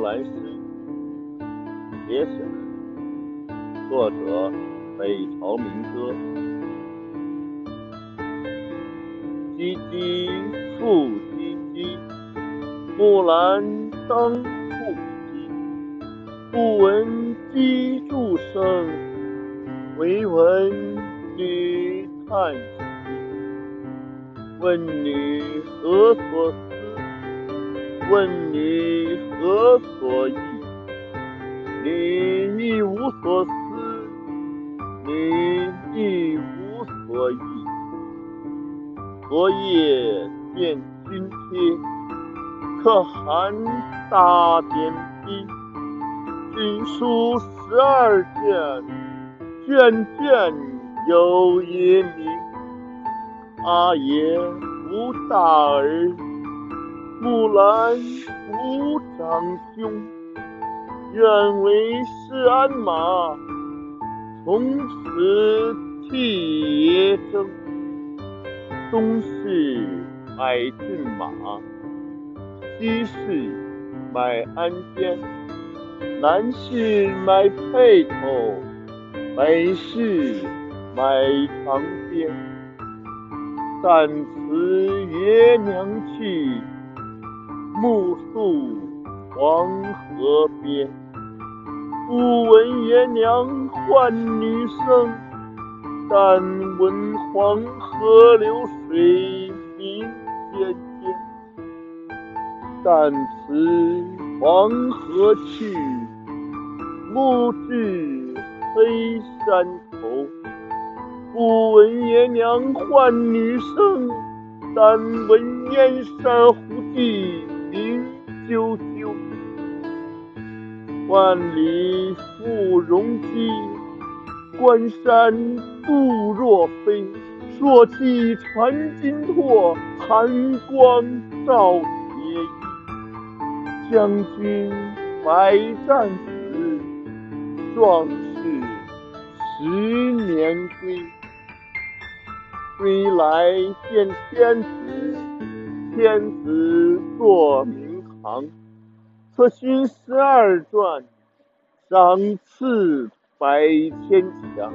木兰诗》节选，作者北朝民歌。唧唧复唧唧，木兰当户织。不闻机杼声，惟闻女叹息。问女何所思？问女何所忆？女亦无所思，女亦无所忆。昨夜见军帖，可汗大点兵。军书十二卷，卷卷有爷名。阿爷无大儿。木兰无长兄，愿为师鞍马，从此替爷征。东市买骏马，西市买鞍鞯，南市买辔头，北市买长鞭。但辞爷娘去。暮宿黄河边，不闻爷娘唤女声，但闻黄河流水鸣溅溅。但辞黄河去，暮至黑山头，不闻爷娘唤女声，但闻燕山胡骑。鸣啾啾，万里赴戎机，关山度若飞。朔气传金柝，寒光照铁衣。将军百战死，壮士十年归。归来见天子。天子坐明堂，策勋十二转，赏赐百千强。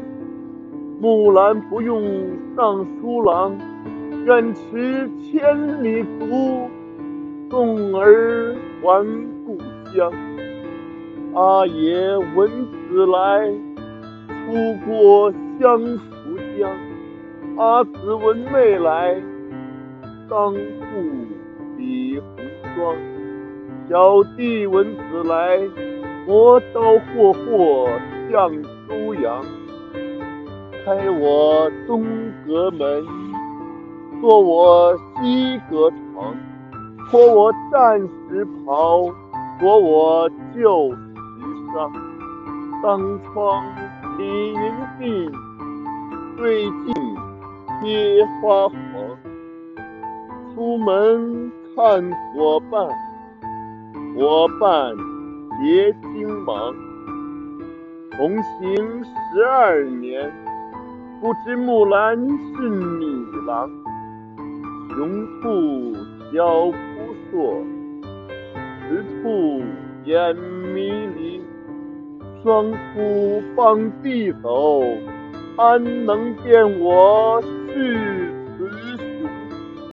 木兰不用尚书郎，愿驰千里足，送儿还故乡。阿爷闻姊来，出郭相扶将。阿姊闻妹来。当户理红妆，小弟闻姊来，磨刀霍霍向猪羊。开我东阁门，坐我西阁床，脱我战时袍，着我旧时裳。当窗理云鬓，对镜贴花黄。出门看伙伴，伙伴结金芒。同行十二年，不知木兰是女郎。雄兔脚扑朔，雌兔眼迷离。双兔傍地走，安能辨我是？